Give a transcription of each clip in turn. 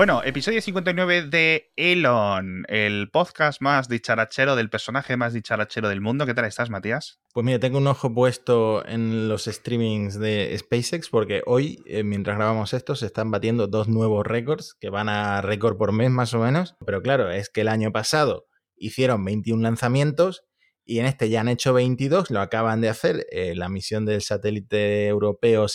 Bueno, episodio 59 de Elon, el podcast más dicharachero del personaje más dicharachero del mundo. ¿Qué tal estás, Matías? Pues mira, tengo un ojo puesto en los streamings de SpaceX porque hoy, eh, mientras grabamos esto, se están batiendo dos nuevos récords que van a récord por mes más o menos. Pero claro, es que el año pasado hicieron 21 lanzamientos y en este ya han hecho 22, lo acaban de hacer, eh, la misión del satélite europeo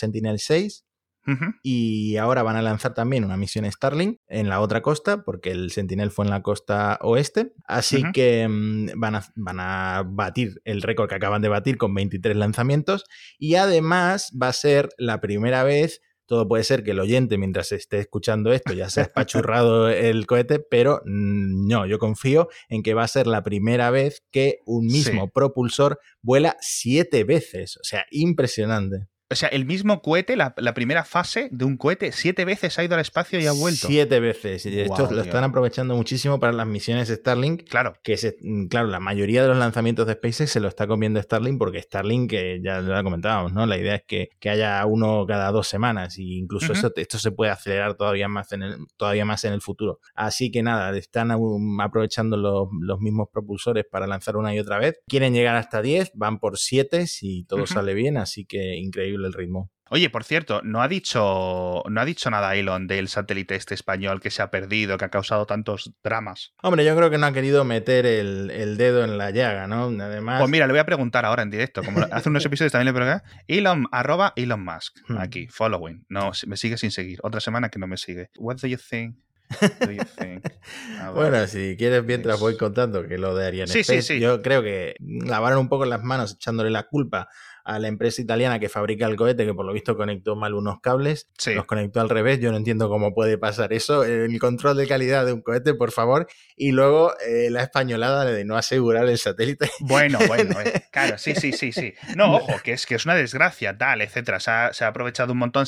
Sentinel-6 y ahora van a lanzar también una misión Starlink en la otra costa, porque el Sentinel fue en la costa oeste. Así que mm, van, a, van a batir el récord que acaban de batir con 23 lanzamientos. Y además va a ser la primera vez todo puede ser que el oyente, mientras esté escuchando esto, ya se ha espachurrado el cohete, pero mm, no, yo confío en que va a ser la primera vez que un mismo propulsor vuela siete veces. O sea, impresionante. O sea, el mismo cohete, la, primera fase de un cohete, siete veces ha ido al espacio y ha vuelto. Siete veces. Y esto lo están aprovechando muchísimo para las misiones Starlink. Claro. Que se, mm, claro, la mayoría de los lanzamientos de SpaceX se lo está comiendo Starlink porque Starlink, que ya lo comentábamos, ¿no? La idea es que, haya uno cada dos semanas. Y incluso eso, esto se puede acelerar todavía más en el, todavía más en el futuro. Así que nada, están aprovechando los, mismos propulsores para lanzar una y otra vez. Quieren llegar hasta 10, van por 7 si todo sale bien, así que increíble el ritmo. Oye, por cierto, no ha dicho, no ha dicho nada Elon del satélite este español que se ha perdido, que ha causado tantos dramas. Hombre, yo creo que no ha querido meter el, dedo en la llaga, ¿no? Además. Pues mira, le voy a preguntar ahora en directo. Como hace unos episodios también le pregunté. Elon, arroba Elon Musk. Hmm. Aquí, following. No, me sigue sin seguir. Otra semana que no me sigue. What do you think? bueno, si quieres, mientras voy contando que lo de Ariane sí, sí, sí. yo creo que lavaron un poco las manos echándole la culpa a la empresa italiana que fabrica el cohete, que por lo visto conectó mal unos cables, los conectó al revés. Yo no entiendo cómo puede pasar eso. El control de calidad de un cohete, por favor. Y luego eh, la españolada de no asegurar el satélite. Bueno, bueno, eh, claro, sí, sí, sí, sí. No, ojo, que es que es una desgracia, tal, etcétera. Se ha, se ha aprovechado un montón,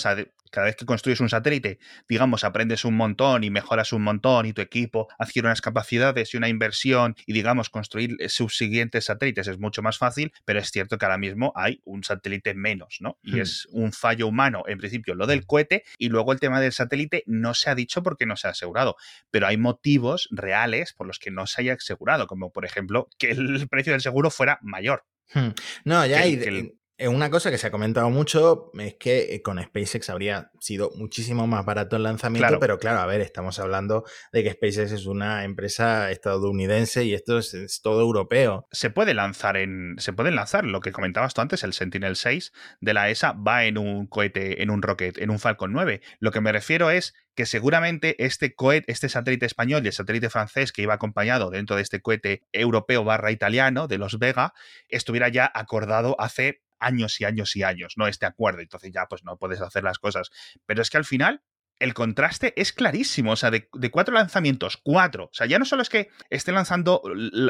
cada vez que construyes un satélite, digamos, aprendes un montón y mejoras un montón y tu equipo adquiere unas capacidades y una inversión y, digamos, construir sus siguientes satélites es mucho más fácil, pero es cierto que ahora mismo hay un satélite menos, ¿no? Y hmm. es un fallo humano, en principio, lo del cohete y luego el tema del satélite no se ha dicho porque no se ha asegurado, pero hay motivos reales por los que no se haya asegurado, como por ejemplo que el precio del seguro fuera mayor. Hmm. No, ya hay, eh, una cosa que se ha comentado mucho es que eh, con SpaceX habría sido muchísimo más barato el lanzamiento, pero claro, a ver, estamos hablando de que SpaceX es una empresa estadounidense y esto es, todo europeo. Se puede lanzar en. Se pueden lanzar, lo que comentabas tú antes, el Sentinel 6 de la ESA va en un cohete, en un rocket, en un Falcon 9. Lo que me refiero es que seguramente este cohete, este satélite español y el satélite francés que iba acompañado dentro de este cohete europeo barra italiano de los Vega, estuviera ya acordado hace años y años y años, ¿no? Este acuerdo. Entonces ya pues no puedes hacer las cosas. Pero es que al final el contraste es clarísimo. O sea, de, cuatro lanzamientos, cuatro. O sea, ya no solo es que esté lanzando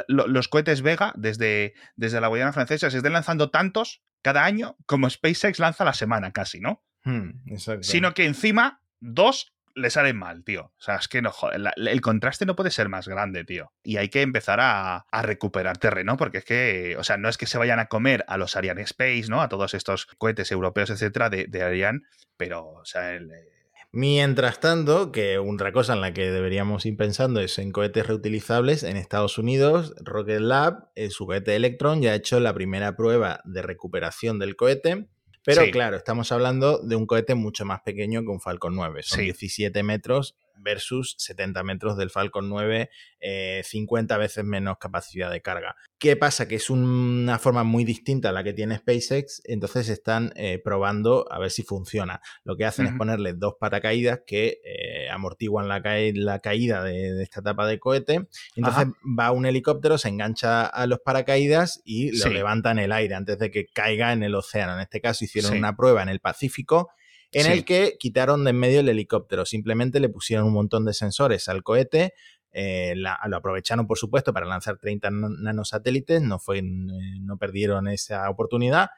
los cohetes Vega desde, desde la Guayana Francesa, se estén lanzando tantos cada año como SpaceX lanza la semana casi, ¿no? Hmm, Sino que encima, dos le salen mal, tío. O sea, es que no, joder, el contraste no puede ser más grande, tío. Y hay que empezar a, recuperar terreno, porque es que, o sea, no es que se vayan a comer a los Ariane Space, ¿no? A todos estos cohetes europeos, etcétera, de, Ariane, pero, o sea, el, eh, Mientras tanto, que otra cosa en la que deberíamos ir pensando es en cohetes reutilizables. En Estados Unidos, Rocket Lab, su cohete Electron, ya ha hecho la primera prueba de recuperación del cohete pero claro, estamos hablando de un cohete mucho más pequeño que un Falcon 9. Son 17 metros versus 70 metros del Falcon 9, 50 eh, veces menos capacidad de carga. ¿Qué pasa? Que es una forma muy distinta a la que tiene SpaceX, entonces están eh, probando a ver si funciona. Lo que hacen es ponerle dos paracaídas que eh, amortiguan la, caída de, esta etapa de cohete. Entonces va un helicóptero, se engancha a los paracaídas y lo levanta en el aire antes de que caiga en el océano. En este caso hicieron una prueba en el Pacífico en el que quitaron de en medio el helicóptero, simplemente le pusieron un montón de sensores al cohete, eh, lo aprovecharon por supuesto para lanzar 30 nanosatélites, no, fue, eh, no perdieron esa oportunidad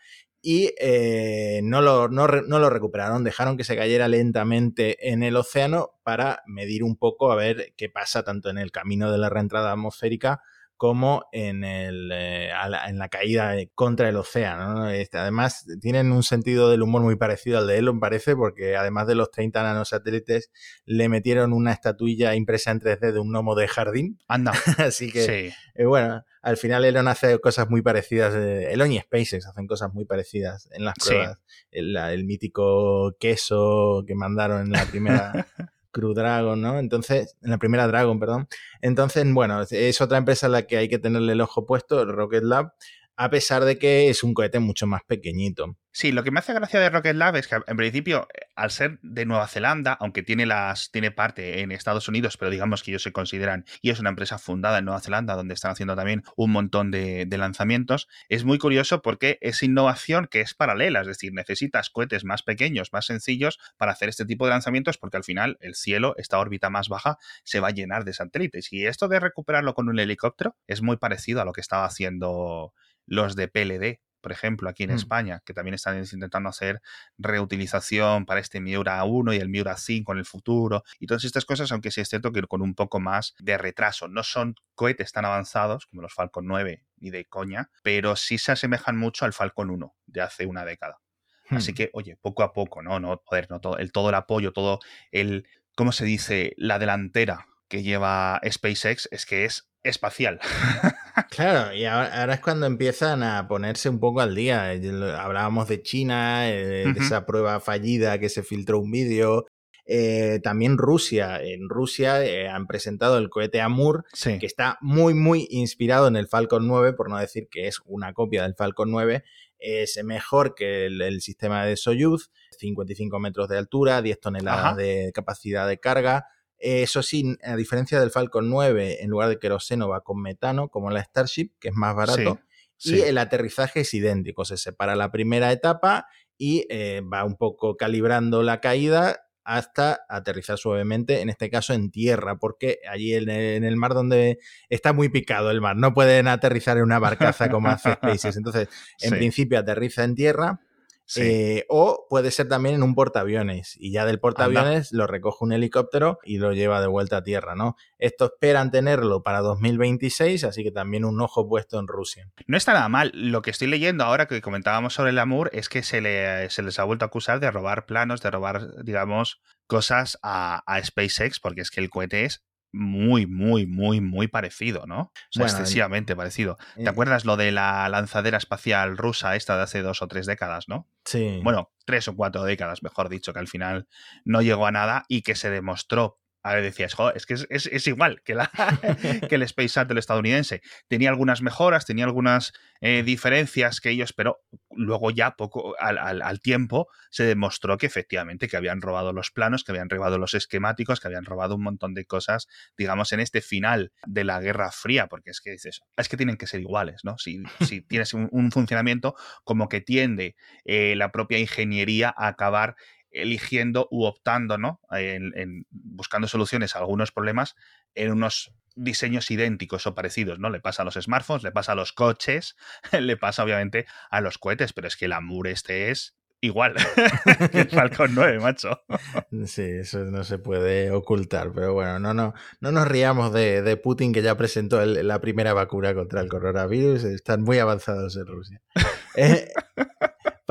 y eh, no, lo, no, lo, recuperaron, dejaron que se cayera lentamente en el océano para medir un poco a ver qué pasa tanto en el camino de la reentrada atmosférica como en, el, eh, en la caída contra el océano. Este, además, tienen un sentido del humor muy parecido al de Elon, parece, porque además de los 30 nanosatélites, le metieron una estatuilla impresa en 3D de un gnomo de jardín. Anda. Así que, eh, bueno, al final Elon hace cosas muy parecidas. Eh, Elon y SpaceX hacen cosas muy parecidas en las pruebas. el mítico queso que mandaron en la primera Crew Dragon, ¿no? Entonces, en la primera Dragon, perdón. Entonces, bueno, es otra empresa a la que hay que tenerle el ojo puesto, Rocket Lab, a pesar de que es un cohete mucho más pequeñito. Sí, lo que me hace gracia de Rocket Lab es que en principio, al ser de Nueva Zelanda, aunque tiene las tiene parte en Estados Unidos, pero digamos que ellos se consideran y es una empresa fundada en Nueva Zelanda donde están haciendo también un montón de, lanzamientos, es muy curioso porque es innovación que es paralela, es decir, necesitas cohetes más pequeños, más sencillos para hacer este tipo de lanzamientos porque al final el cielo, esta órbita más baja, se va a llenar de satélites y esto de recuperarlo con un helicóptero es muy parecido a lo que estaba haciendo los de PLD, por ejemplo, aquí en mm. España, que también están intentando hacer reutilización para este Miura 1 y el Miura 5 en el futuro, y todas estas cosas, aunque sí es cierto que con un poco más de retraso. No son cohetes tan avanzados como los Falcon 9 ni de coña, pero sí se asemejan mucho al Falcon 1 de hace una década. Así hmm. que, oye, poco a poco, ¿no? no joder, no todo, el, todo el apoyo, todo el, ¿cómo se dice? La delantera que lleva SpaceX es que es espacial. Claro, y ahora, es cuando empiezan a ponerse un poco al día. Hablábamos de China, eh, de esa prueba fallida que se filtró un vídeo. Eh, también Rusia. En Rusia eh, han presentado el cohete Amur, que está muy, muy inspirado en el Falcon 9, por no decir que es una copia del Falcon 9. Es mejor que el, sistema de Soyuz, 55 metros de altura, 10 toneladas de capacidad de carga. Eso sí, a diferencia del Falcon 9, en lugar de queroseno va con metano, como la Starship, que es más barato. y el aterrizaje es idéntico. Se separa la primera etapa y eh, va un poco calibrando la caída hasta aterrizar suavemente, en este caso en tierra, porque allí en el, mar donde está muy picado el mar, no pueden aterrizar en una barcaza como hace SpaceX. Entonces, en principio aterriza en tierra eh, o puede ser también en un portaaviones y ya del portaaviones lo recoge un helicóptero y lo lleva de vuelta a tierra, ¿no? Esto esperan tenerlo para 2026, así que también un ojo puesto en Rusia. No está nada mal. Lo que estoy leyendo ahora que comentábamos sobre el Amur es que se, le, se les ha vuelto a acusar de robar planos, de robar, digamos, cosas a, a SpaceX, porque es que el cohete es muy, muy, muy, muy parecido, ¿no? O sea, excesivamente parecido. ¿Te acuerdas lo de la lanzadera espacial rusa esta de hace dos o tres décadas, no? Sí. Bueno, tres o cuatro décadas, mejor dicho, que al final no llegó a nada y que se demostró a ver, decías, joder, es que es, igual que, el Space Shuttle estadounidense. Tenía algunas mejoras, tenía algunas eh, diferencias que ellos, pero luego ya poco al, tiempo se demostró que efectivamente que habían robado los planos, que habían robado los esquemáticos, que habían robado un montón de cosas, digamos, en este final de la Guerra Fría, porque es que dices, es que tienen que ser iguales, ¿no? Si, si tienes un, funcionamiento como que tiende eh, la propia ingeniería a acabar eligiendo u optando, ¿no? En, buscando soluciones a algunos problemas en unos diseños idénticos o parecidos, ¿no? Le pasa a los smartphones, le pasa a los coches, le pasa obviamente a los cohetes, pero es que el Amur este es igual que el Falcon 9, macho. Sí, eso no se puede ocultar, pero bueno, no, no, no nos riamos de, Putin que ya presentó la primera vacuna contra el coronavirus, están muy avanzados en Rusia. Eh,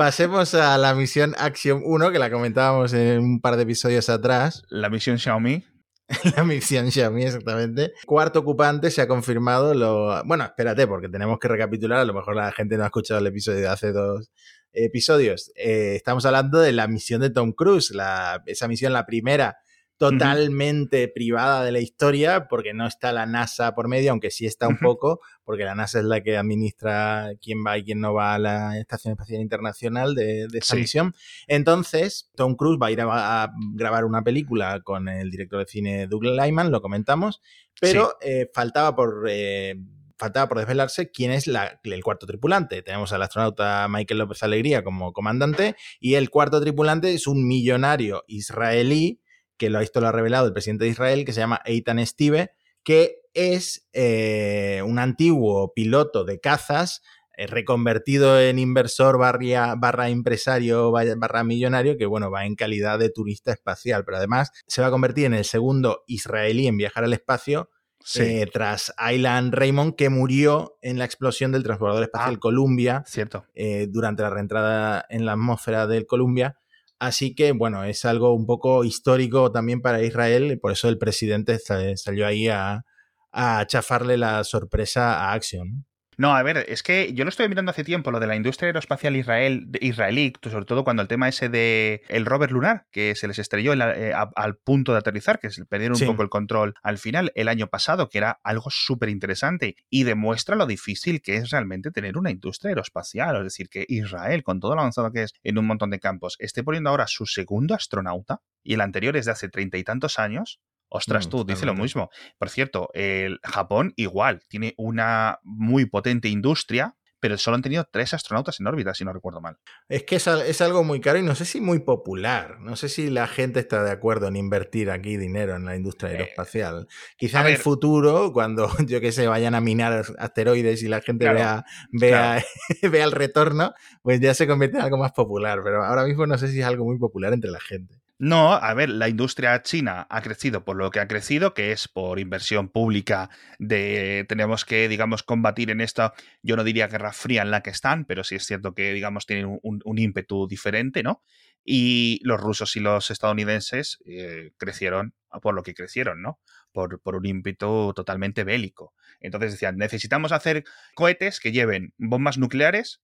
Pasemos a la misión Action 1, que la comentábamos en un par de episodios atrás. La misión Xiaomi. la misión Xiaomi, exactamente. Cuarto ocupante se ha confirmado lo... Bueno, espérate, porque tenemos que recapitular. A lo mejor la gente no ha escuchado el episodio de hace dos episodios. Eh, estamos hablando de la misión de Tom Cruise, la... esa misión, la primera totalmente privada de la historia, porque no está la NASA por medio, aunque sí está un poco, porque la NASA es la que administra quién va y quién no va a la Estación Espacial Internacional de, esta misión. Entonces, Tom Cruise va a ir a, grabar una película con el director de cine Douglas Lyman, lo comentamos, pero eh, faltaba por... Eh, faltaba por desvelarse quién es el cuarto tripulante. Tenemos al astronauta Michael López Alegría como comandante y el cuarto tripulante es un millonario israelí que lo, esto lo ha revelado el presidente de Israel, que se llama Eitan Stive, que es eh, un antiguo piloto de cazas reconvertido en inversor barra, barra empresario barra millonario que, bueno, va en calidad de turista espacial, pero además se va a convertir en el segundo israelí en viajar al espacio eh, tras Aylan Raymond, que murió en la explosión del transbordador espacial ah, Columbia cierto. Eh, durante la reentrada en la atmósfera del Columbia. Así que, bueno, es algo un poco histórico también para Israel, y por eso el presidente salió ahí a, a chafarle la sorpresa a Action. No, a ver, es que yo lo estoy mirando hace tiempo, lo de la industria aeroespacial israel, israelí, sobre todo cuando el tema ese de el rover lunar, que se les estrelló eh, al punto de aterrizar, que se perdieron un poco el control al final el año pasado, que era algo súper interesante y demuestra lo difícil que es realmente tener una industria aeroespacial. Es decir, que Israel, con todo lo avanzado que es en un montón de campos, esté poniendo ahora su segundo astronauta y el anterior es de hace treinta y tantos años, Ostras, mm, tú, dice lo mismo. Por cierto, el Japón igual tiene una muy potente industria, pero solo han tenido tres astronautas en órbita, si no recuerdo mal. Es que es, algo muy caro y no sé si muy popular. No sé si la gente está de acuerdo en invertir aquí dinero en la industria eh, aeroespacial. Quizá en el futuro, cuando yo que sé, vayan a minar asteroides y la gente vea, vea, vea el retorno, pues ya se convierte en algo más popular. Pero ahora mismo no sé si es algo muy popular entre la gente. No, a ver, la industria china ha crecido por lo que ha crecido, que es por inversión pública de tenemos que, digamos, combatir en esta, yo no diría guerra fría en la que están, pero sí es cierto que, digamos, tienen un, ímpetu diferente, ¿no? Y los rusos y los estadounidenses eh, crecieron por lo que crecieron, ¿no? Por, por un ímpetu totalmente bélico. Entonces decían, necesitamos hacer cohetes que lleven bombas nucleares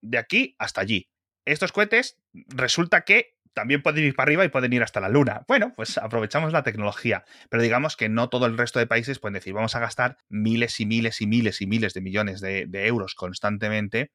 de aquí hasta allí. Estos cohetes resulta que también pueden ir para arriba y pueden ir hasta la luna. Bueno, pues aprovechamos la tecnología, pero digamos que no todo el resto de países pueden decir, vamos a gastar miles y miles y miles y miles de millones de, euros constantemente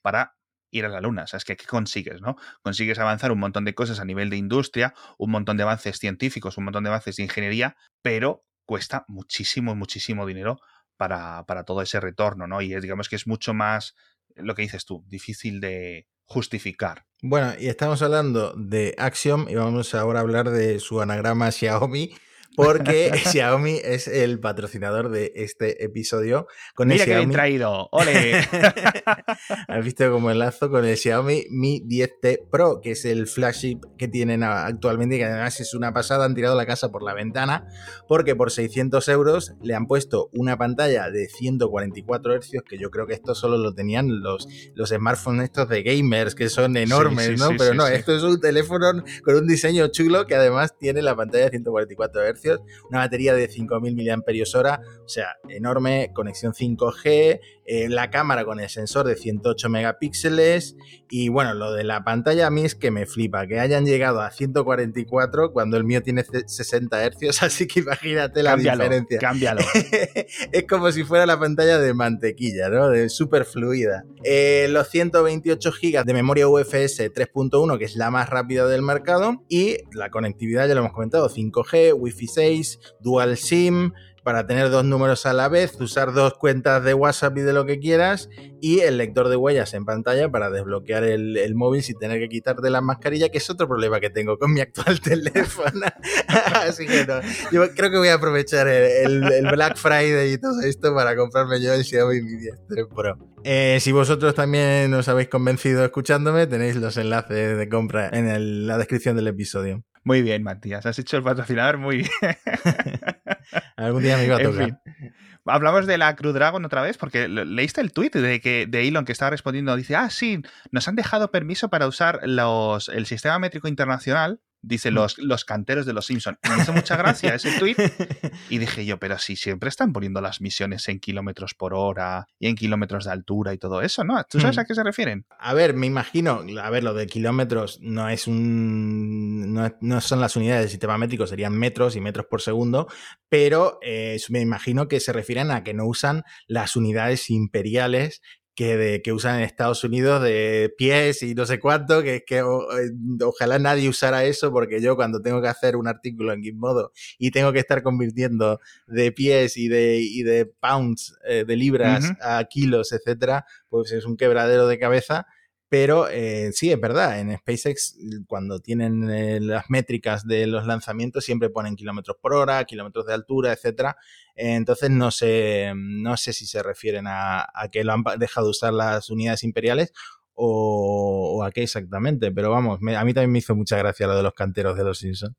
para ir a la luna. O sea, es que ¿qué consigues, no? Consigues avanzar un montón de cosas a nivel de industria, un montón de avances científicos, un montón de avances de ingeniería, pero cuesta muchísimo, muchísimo dinero para, para todo ese retorno, ¿no? Y digamos que es mucho más, lo que dices tú, difícil de, justificar. Bueno, y estamos hablando de Axiom y vamos ahora a hablar de su anagrama Xiaomi, porque Xiaomi es el patrocinador de este episodio. Con Mira que bien traído, ¡ole! Has visto como enlazo con el Xiaomi Mi 10T Pro, que es el flagship que tienen actualmente y que además es una pasada, han tirado la casa por la ventana, porque por 600 euros le han puesto una pantalla de 144 Hz, que yo creo que esto solo lo tenían los, los smartphones estos de gamers, que son enormes, ¿no? Pero no, esto es un teléfono con un diseño chulo que además tiene la pantalla de 144 Hz una batería de 5.000 mAh, o sea, enorme, conexión 5G, eh, la cámara con el sensor de 108 megapíxeles y bueno, lo de la pantalla a mí es que me flipa, que hayan llegado a 144 cuando el mío tiene 60 Hz, así que imagínate la diferencia. Cámbialo. es como si fuera la pantalla de mantequilla, ¿no? De súper fluida. Eh, los 128 GB de memoria UFS 3.1, que es la más rápida del mercado, y la conectividad, ya lo hemos comentado, 5G, Wi-Fi 6, Dual SIM, para tener dos números a la vez, usar dos cuentas de WhatsApp y de lo que quieras, y el lector de huellas en pantalla para desbloquear el, móvil sin tener que quitarte la mascarilla, que es otro problema que tengo con mi actual teléfono. Así que no, yo creo que voy a aprovechar el, Black Friday y todo esto para comprarme yo el Xiaomi Mi 10 Pro. Eh, si vosotros también os habéis convencido escuchándome, tenéis los enlaces de compra en la descripción del episodio. Muy bien, Matías. Has hecho el patrocinador muy bien. Algún día me iba a tocar. Hablamos de la Crew Dragon otra vez, porque leíste el tweet de, que, de Elon que estaba respondiendo. Dice, ah, sí, nos han dejado permiso para usar los, el sistema métrico internacional Dice mm. los, los canteros de los Simpsons. Me hizo mucha gracia ese tweet. Y dije yo, pero si siempre están poniendo las misiones en kilómetros por hora y en kilómetros de altura y todo eso, ¿no? ¿Tú sabes mm. a qué se refieren? A ver, me imagino, a ver, lo de kilómetros no es un. No, son las unidades del sistema métrico, serían metros y metros por segundo, pero eh, me imagino que se refieren a que no usan las unidades imperiales que, de, que usan en Estados Unidos de pies y no sé cuánto, que es que eh, ojalá nadie usara eso porque yo cuando tengo que hacer un artículo en Gizmodo y tengo que estar convirtiendo de pies y de, y de pounds, eh, de libras a kilos, etcétera, pues es un quebradero de cabeza Pero eh, sí, es verdad, en SpaceX cuando tienen eh, las métricas de los lanzamientos siempre ponen kilómetros por hora, kilómetros de altura, etcétera. entonces no sé, no sé si se refieren a, que lo han dejado usar las unidades imperiales o, a qué exactamente. Pero vamos, a mí también me hizo mucha gracia lo de los canteros de los Simpsons.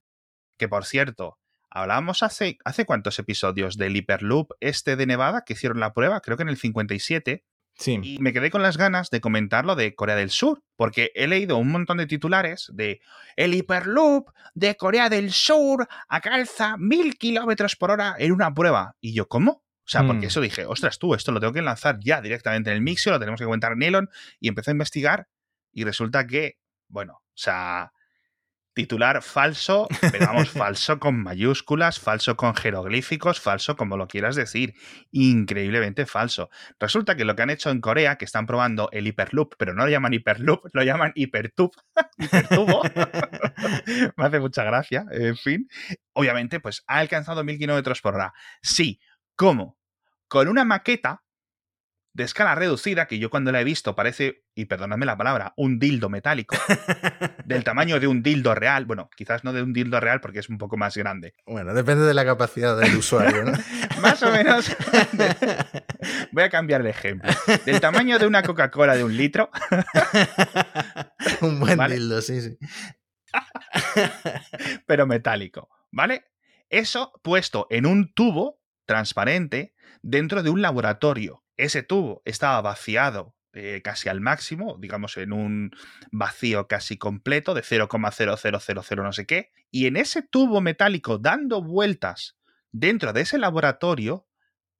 Que por cierto, hablábamos hace, hace cuántos episodios del Hyperloop este de Nevada que hicieron la prueba, creo que en el 57. Sí. Y me quedé con las ganas de comentar lo de Corea del Sur, porque he leído un montón de titulares de el Hyperloop de Corea del Sur alcanza mil kilómetros por hora en una prueba. Y yo, ¿cómo? O sea, porque mm. eso dije, ostras, tú, esto lo tengo que lanzar ya directamente en el Mixio, lo tenemos que comentar en Elon, y empecé a investigar, y resulta que, bueno, o sea, titular falso, pero vamos, falso con mayúsculas, falso con jeroglíficos, falso como lo quieras decir, increíblemente falso. Resulta que lo que han hecho en Corea, que están probando el Hyperloop, pero no lo llaman Hyperloop, lo llaman Hypertube, Hipertubo, me hace mucha gracia, en fin, obviamente, pues ha alcanzado mil kilómetros por hora. Sí, ¿Cómo? Con una maqueta de escala reducida, que yo cuando la he visto parece, y perdóname la palabra, un dildo metálico, del tamaño de un dildo real. Bueno, quizás no de un dildo real porque es un poco más grande. Bueno, depende de la capacidad del usuario, ¿no? más o menos. Voy a cambiar el ejemplo. Del tamaño de una Coca-Cola de un litro. un buen dildo, sí, sí. Pero metálico, ¿vale? Eso puesto en un tubo transparente dentro de un laboratorio. Ese tubo estaba vaciado eh, casi al máximo, digamos en un vacío casi completo de 0,0000 no sé qué, y en ese tubo metálico dando vueltas dentro de ese laboratorio,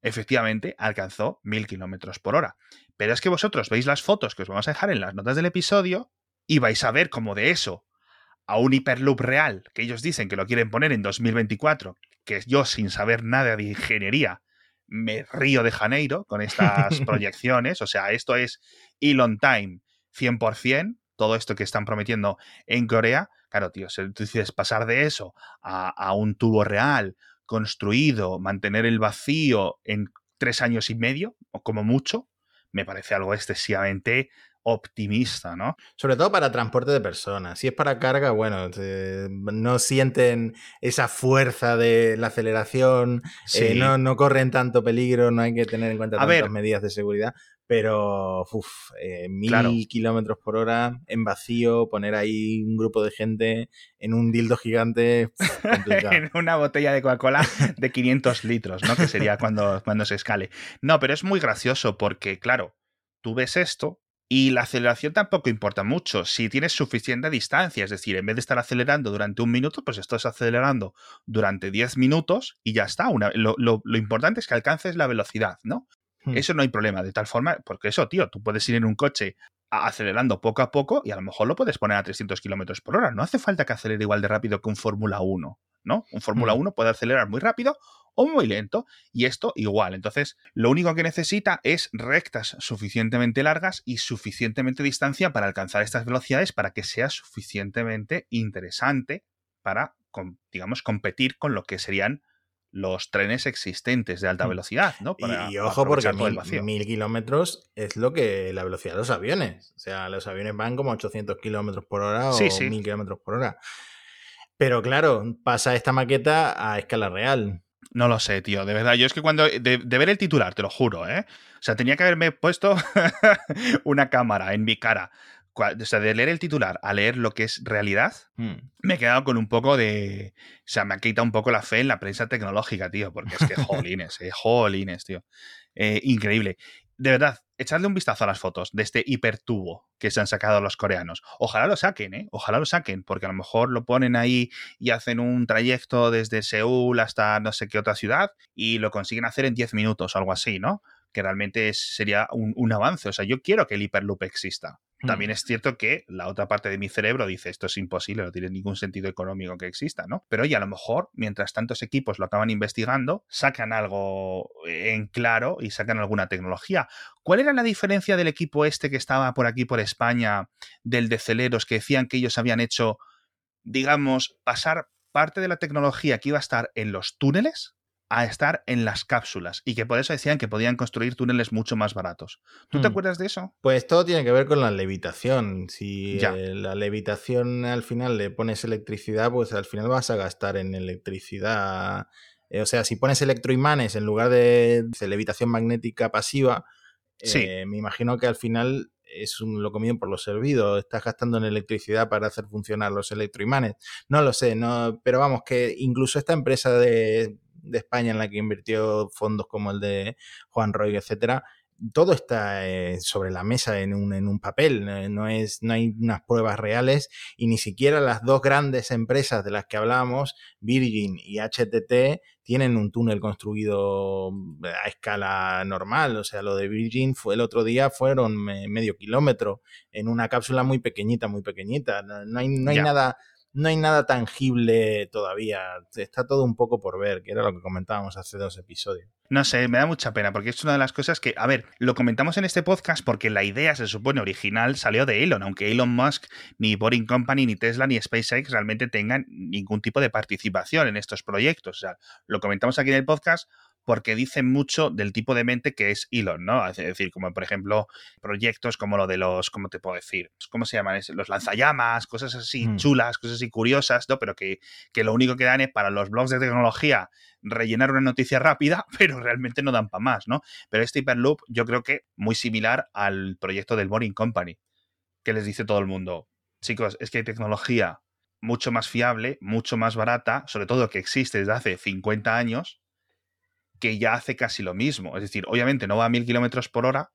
efectivamente alcanzó 1000 kilómetros por hora. Pero es que vosotros veis las fotos que os vamos a dejar en las notas del episodio y vais a ver como de eso a un hiperloop real, que ellos dicen que lo quieren poner en 2024, que yo sin saber nada de ingeniería me río de Janeiro con estas proyecciones, o sea, esto es Elon Time 100%, todo esto que están prometiendo en Corea, claro, tío, si tú dices pasar de eso a, a un tubo real, construido, mantener el vacío en tres años y medio, o como mucho, me parece algo excesivamente optimista, ¿no? Sobre todo para transporte de personas. Si es para carga, bueno, no sienten esa fuerza de la aceleración, eh, no, no, corren tanto peligro, no hay que tener en cuenta tantas medidas de seguridad. Pero, uff, eh, mil kilómetros por hora en vacío, poner ahí un grupo de gente en un dildo gigante. en una botella de Coca-Cola de 500 litros, ¿no? Que sería cuando, cuando se escale. No, pero es muy gracioso porque, claro, tú ves esto y la aceleración tampoco importa mucho. Si tienes suficiente distancia, es decir, en vez de estar acelerando durante un minuto, pues estás acelerando durante 10 minutos y ya está. lo, importante es que alcances la velocidad, ¿no? Hmm. Eso no hay problema, de tal forma, porque eso, tío, tú puedes ir en un coche acelerando poco a poco y a lo mejor lo puedes poner a 300 kilómetros por hora. No hace falta que acelere igual de rápido que un Fórmula 1, ¿no? Un Fórmula 1 hmm. puede acelerar muy rápido o muy lento. Y esto igual. Entonces, lo único que necesita es rectas suficientemente largas y suficientemente distancia para alcanzar estas velocidades para que sea suficientemente interesante para, digamos, competir con lo que serían los trenes existentes de alta mm. velocidad, ¿no? y, ojo, porque mil, kilómetros es lo que la velocidad de los aviones. O sea, los aviones van como 800 kilómetros por hora o 1000 kilómetros por hora. Pero claro, pasa esta maqueta a escala real. No lo sé, tío, de verdad. Yo es que cuando. De, ver el titular, te lo juro, ¿eh? O sea, tenía que haberme puesto una cámara en mi cara. O sea, de leer el titular a leer lo que es realidad, hmm. me he quedado con un poco de. O sea, me ha quitado un poco la fe en la prensa tecnológica, tío, porque es que jolines, eh, jolines, tío. Eh, increíble de verdad, echadle un vistazo a las fotos de este hipertubo que se han sacado los coreanos. Ojalá lo saquen, ¿eh? Ojalá lo saquen, porque a lo mejor lo ponen ahí y hacen un trayecto desde Seúl hasta no sé qué otra ciudad y lo consiguen hacer en 10 minutos o algo así, ¿no? Que realmente sería un, un avance. O sea, yo quiero que el hiperloop exista. Hmm. También es cierto que la otra parte de mi cerebro dice esto es imposible, no tiene ningún sentido económico que exista, ¿no? Pero oye, a lo mejor, mientras tantos equipos lo acaban investigando, sacan algo en claro y sacan alguna tecnología. ¿Cuál era la diferencia del equipo este que estaba por aquí, por España, del de Celeros, que decían que ellos habían hecho, digamos, pasar parte de la tecnología que iba a estar en los túneles a estar en las cápsulas y que por eso decían que podían construir túneles mucho más baratos. ¿Tú te Hmm. acuerdas de eso? Pues todo tiene que ver con la levitación. Si Ya. eh, la levitación al final le pones electricidad, pues al final vas a gastar en electricidad. Eh, o sea, si pones electroimanes en lugar de, de levitación magnética pasiva, Sí. eh, me imagino que al final es un lo comido por lo servido. Estás gastando en electricidad para hacer funcionar los electroimanes. No lo sé, no, pero vamos, que incluso esta empresa de, de España en la que invirtió fondos como el de Juan Roy, etcétera, todo está eh, sobre la mesa en un, en un papel, no, es, no hay unas pruebas reales y ni siquiera las dos grandes empresas de las que hablábamos, Virgin y HTT, tienen un túnel construido a escala normal. O sea, lo de Virgin fue el otro día fueron me- medio kilómetro en una cápsula muy pequeñita, muy pequeñita. No, no hay, no hay nada. No hay nada tangible todavía. Está todo un poco por ver, que era lo que comentábamos hace dos episodios. No sé, me da mucha pena porque es una de las cosas que, a ver, lo comentamos en este podcast porque la idea se supone original salió de Elon, aunque Elon Musk, ni Boring Company, ni Tesla, ni SpaceX realmente tengan ningún tipo de participación en estos proyectos. O sea, lo comentamos aquí en el podcast porque dicen mucho del tipo de mente que es Elon, ¿no? Es decir, como por ejemplo proyectos como lo de los, ¿cómo te puedo decir? ¿Cómo se llaman? Los lanzallamas, cosas así Mm. chulas, cosas así curiosas, ¿no? Pero que, que lo único que dan es para los blogs de tecnología rellenar una noticia rápida, pero realmente no dan para más, ¿no? Pero este Hyperloop yo creo que muy similar al proyecto del Boring Company, que les dice todo el mundo, chicos, es que hay tecnología mucho más fiable, mucho más barata, sobre todo que existe desde hace 50 años, que ya hace casi lo mismo. Es decir, obviamente no va a mil kilómetros por hora,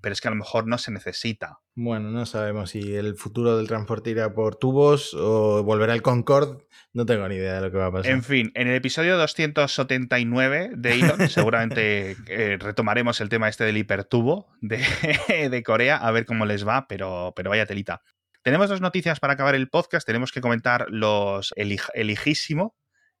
pero es que a lo mejor no se necesita. Bueno, no sabemos si el futuro del transporte irá por tubos o volverá el Concorde. No tengo ni idea de lo que va a pasar. En fin, en el episodio 279 de Elon, seguramente eh, retomaremos el tema este del hipertubo de, de Corea, a ver cómo les va, pero, pero vaya telita. Tenemos dos noticias para acabar el podcast. Tenemos que comentar los el, hij- el hijísimo,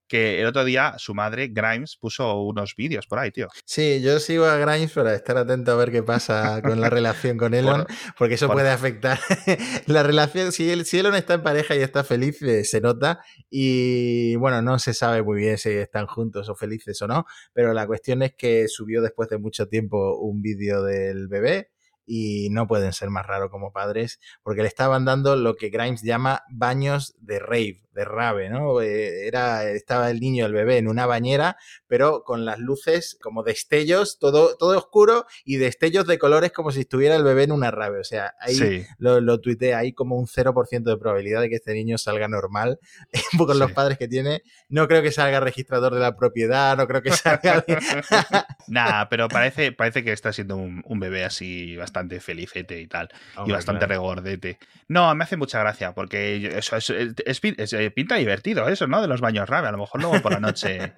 que el otro día su madre, Grimes, puso unos vídeos por ahí, tío. Sí, yo sigo a Grimes para estar atento a ver qué pasa con la relación con Elon, porque eso puede afectar la relación. Si Elon está en pareja y está feliz, eh, se nota. Y bueno, no se sabe muy bien si están juntos o felices o no, pero la cuestión es que subió después de mucho tiempo un vídeo del bebé y no pueden ser más raros como padres, porque le estaban dando lo que Grimes llama baños de rave, de rave, ¿no? Eh, Era, estaba el niño, el bebé, en una bañera, pero con las luces como destellos, todo, todo oscuro y destellos de colores como si estuviera el bebé en una rave. O sea, ahí Sí. lo, lo tuiteé, hay como un 0% de probabilidad de que este niño salga normal con los Sí. padres que tiene. No creo que salga registrador de la propiedad, no creo que salga... Nah, pero parece, parece que está siendo un, un bebé así bastante felicete y tal. y Hombre, bastante claro. regordete. No, me hace mucha gracia porque eso es, es- es es, eh, pinta divertido eso, ¿no? De los baños rave. A lo mejor luego por la noche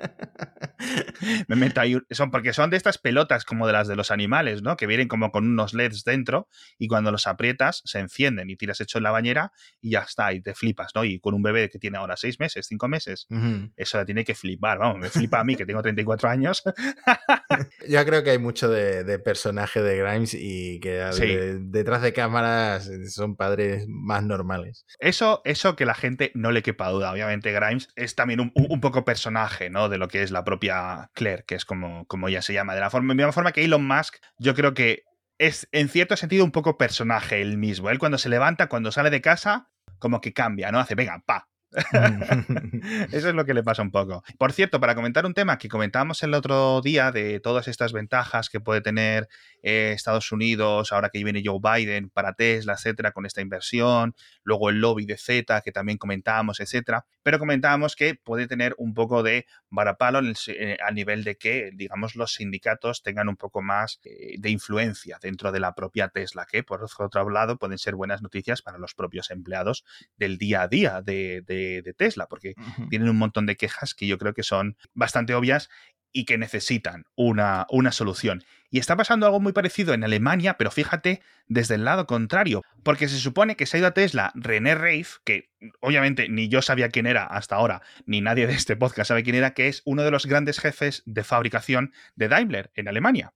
me meto ahí. Son, porque son de estas pelotas como de las de los animales, ¿no? Que vienen como con unos LEDs dentro y cuando los aprietas se encienden y tiras hecho en la bañera y ya está, y te flipas, ¿no? Y con un bebé que tiene ahora seis meses, cinco meses, Ujú. eso tiene que flipar, vamos, me flipa a mí que tengo 34 años. Yo creo que hay mucho de, de personaje de Grimes y que Sí. de- detrás de cámaras son padres más normales. Eso, eso que la gente no le quepa duda. Obviamente, Grimes es también un, un poco personaje, ¿no? De lo que es la propia Claire, que es como, como ella se llama. De la forma, misma forma que Elon Musk, yo creo que es en cierto sentido un poco personaje él mismo. Él cuando se levanta, cuando sale de casa, como que cambia, ¿no? Hace, venga, pa. Eso es lo que le pasa un poco. Por cierto, para comentar un tema que comentábamos el otro día de todas estas ventajas que puede tener eh, Estados Unidos, ahora que viene Joe Biden para Tesla, etcétera, con esta inversión, luego el lobby de Z que también comentábamos, etcétera, pero comentábamos que puede tener un poco de varapalo en eh, al nivel de que, digamos, los sindicatos tengan un poco más eh, de influencia dentro de la propia Tesla, que por otro lado pueden ser buenas noticias para los propios empleados del día a día de- de Tesla, porque tienen un montón de quejas que yo creo que son bastante obvias y que necesitan una, una solución. Y está pasando algo muy parecido en Alemania, pero fíjate desde el lado contrario, porque se supone que se ha ido a Tesla René Reif, que obviamente ni yo sabía quién era hasta ahora, ni nadie de este podcast sabe quién era, que es uno de los grandes jefes de fabricación de Daimler en Alemania.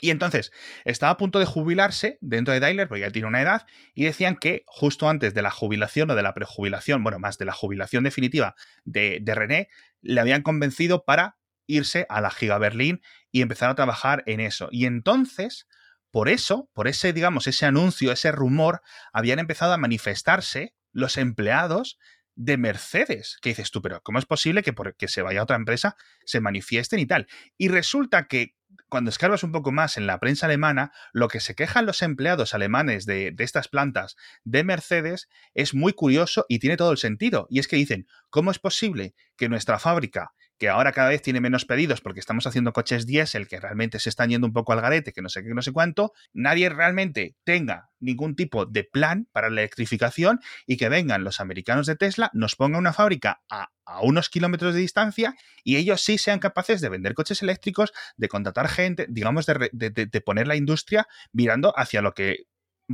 Y entonces estaba a punto de jubilarse dentro de Daimler, porque ya tiene una edad, y decían que justo antes de la jubilación o de la prejubilación, bueno, más de la jubilación definitiva de, de René, le habían convencido para irse a la Giga Berlín y empezar a trabajar en eso. Y entonces, por eso, por ese, digamos, ese anuncio, ese rumor, habían empezado a manifestarse los empleados de Mercedes. Que dices tú, pero ¿cómo es posible que porque se vaya a otra empresa se manifiesten y tal? Y resulta que cuando escarbas un poco más en la prensa alemana, lo que se quejan los empleados alemanes de, de, estas plantas de Mercedes es muy curioso y tiene todo el sentido. Y es que dicen, ¿cómo es posible que nuestra fábrica que ahora cada vez tiene menos pedidos porque estamos haciendo coches diésel que realmente se están yendo un poco al garete, que no sé qué, no sé cuánto, nadie realmente tenga ningún tipo de plan para la electrificación y que vengan los americanos de Tesla, nos pongan una fábrica a, unos kilómetros de distancia y ellos sí sean capaces de vender coches eléctricos, de contratar gente, digamos, de, de, de poner la industria mirando hacia lo que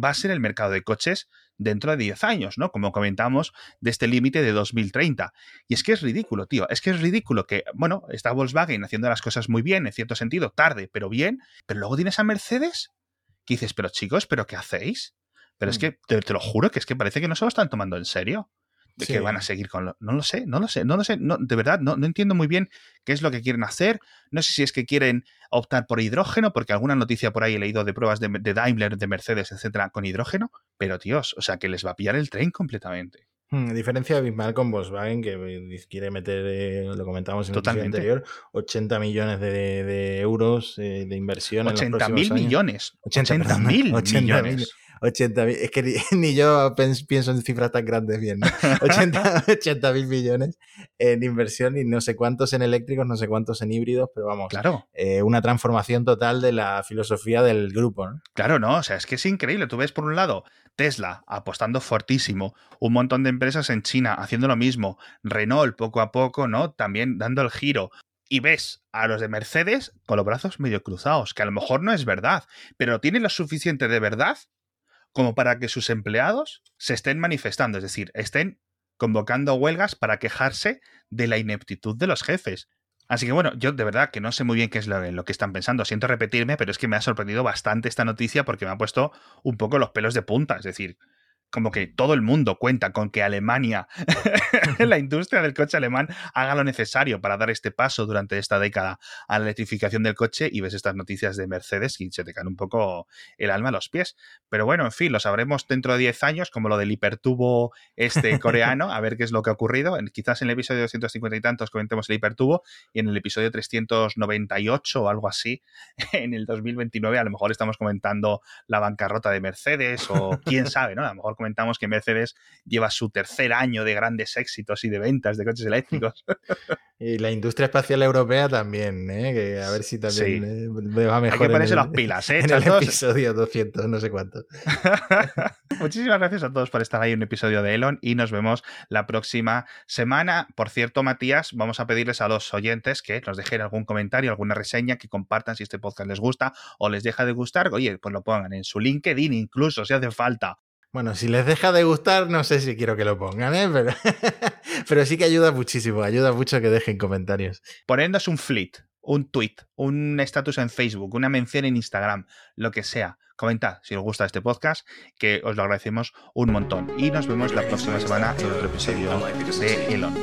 va a ser el mercado de coches dentro de 10 años, ¿no? Como comentamos, de este límite de 2030. Y es que es ridículo, tío. Es que es ridículo que, bueno, está Volkswagen haciendo las cosas muy bien, en cierto sentido, tarde, pero bien, pero luego tienes a Mercedes que dices, pero chicos, ¿pero qué hacéis? Pero es que, te, te, lo juro que es que parece que no se lo están tomando en serio. De sí. que van a seguir con lo. No lo sé, no lo sé, no lo sé. No, de verdad, no, no, entiendo muy bien qué es lo que quieren hacer. No sé si es que quieren optar por hidrógeno, porque alguna noticia por ahí he leído de pruebas de, de Daimler, de Mercedes, etcétera, con hidrógeno. Pero, tíos, o sea, que les va a pillar el tren completamente. Hmm, diferencia abismal con Volkswagen, que quiere meter, eh, lo comentábamos en el episodio anterior, 80 millones de, de euros eh, de inversión 80 mil millones. 80 mil millones. 80 mil, es que ni, ni yo pienso en cifras tan grandes bien, ¿no? 80 mil millones en inversión y no sé cuántos en eléctricos, no sé cuántos en híbridos, pero vamos, claro. Eh, una transformación total de la filosofía del grupo, ¿no? Claro, no, o sea, es que es increíble. Tú ves por un lado Tesla apostando fortísimo, un montón de empresas en China haciendo lo mismo, Renault poco a poco, ¿no? También dando el giro, y ves a los de Mercedes con los brazos medio cruzados, que a lo mejor no es verdad, pero tiene lo suficiente de verdad como para que sus empleados se estén manifestando, es decir, estén convocando huelgas para quejarse de la ineptitud de los jefes. Así que bueno, yo de verdad que no sé muy bien qué es lo, lo, que están pensando. Siento repetirme, pero es que me ha sorprendido bastante esta noticia porque me ha puesto un poco los pelos de punta. Es decir, como que todo el mundo cuenta con que Alemania, la industria del coche alemán, haga lo necesario para dar este paso durante esta década a la electrificación del coche y ves estas noticias de Mercedes y se te cae un poco el alma a los pies. Pero bueno, en fin, lo sabremos dentro de 10 años, como lo del hipertubo este coreano, a ver qué es lo que ha ocurrido. Quizás en el episodio 250 y tantos comentemos el hipertubo y en el episodio 398 o algo así, en el 2029 a lo mejor estamos comentando la bancarrota de Mercedes o quién sabe, ¿no? A lo mejor comentamos que Mercedes lleva su tercer año de grandes éxitos y de ventas de coches eléctricos. Y la industria espacial europea también, ¿eh? que a ver si también sí. eh, va mejor. Hay que ponerse el, las pilas, ¿eh? En el episodio 200, no sé cuánto. Muchísimas gracias a todos por estar ahí en un episodio de Elon y nos vemos la próxima semana. Por cierto, Matías, vamos a pedirles a los oyentes que nos dejen algún comentario, alguna reseña, que compartan si este podcast les gusta o les deja de gustar. Oye, pues lo pongan en su LinkedIn incluso, si hace falta. Bueno, si les deja de gustar, no sé si quiero que lo pongan, ¿eh? pero, sí que ayuda muchísimo, ayuda mucho que dejen comentarios. Poniéndose un fleet, un tweet, un estatus en Facebook, una mención en Instagram, lo que sea. Comentad si os gusta este podcast, que os lo agradecemos un montón. Y nos vemos la próxima semana en otro episodio de Elon.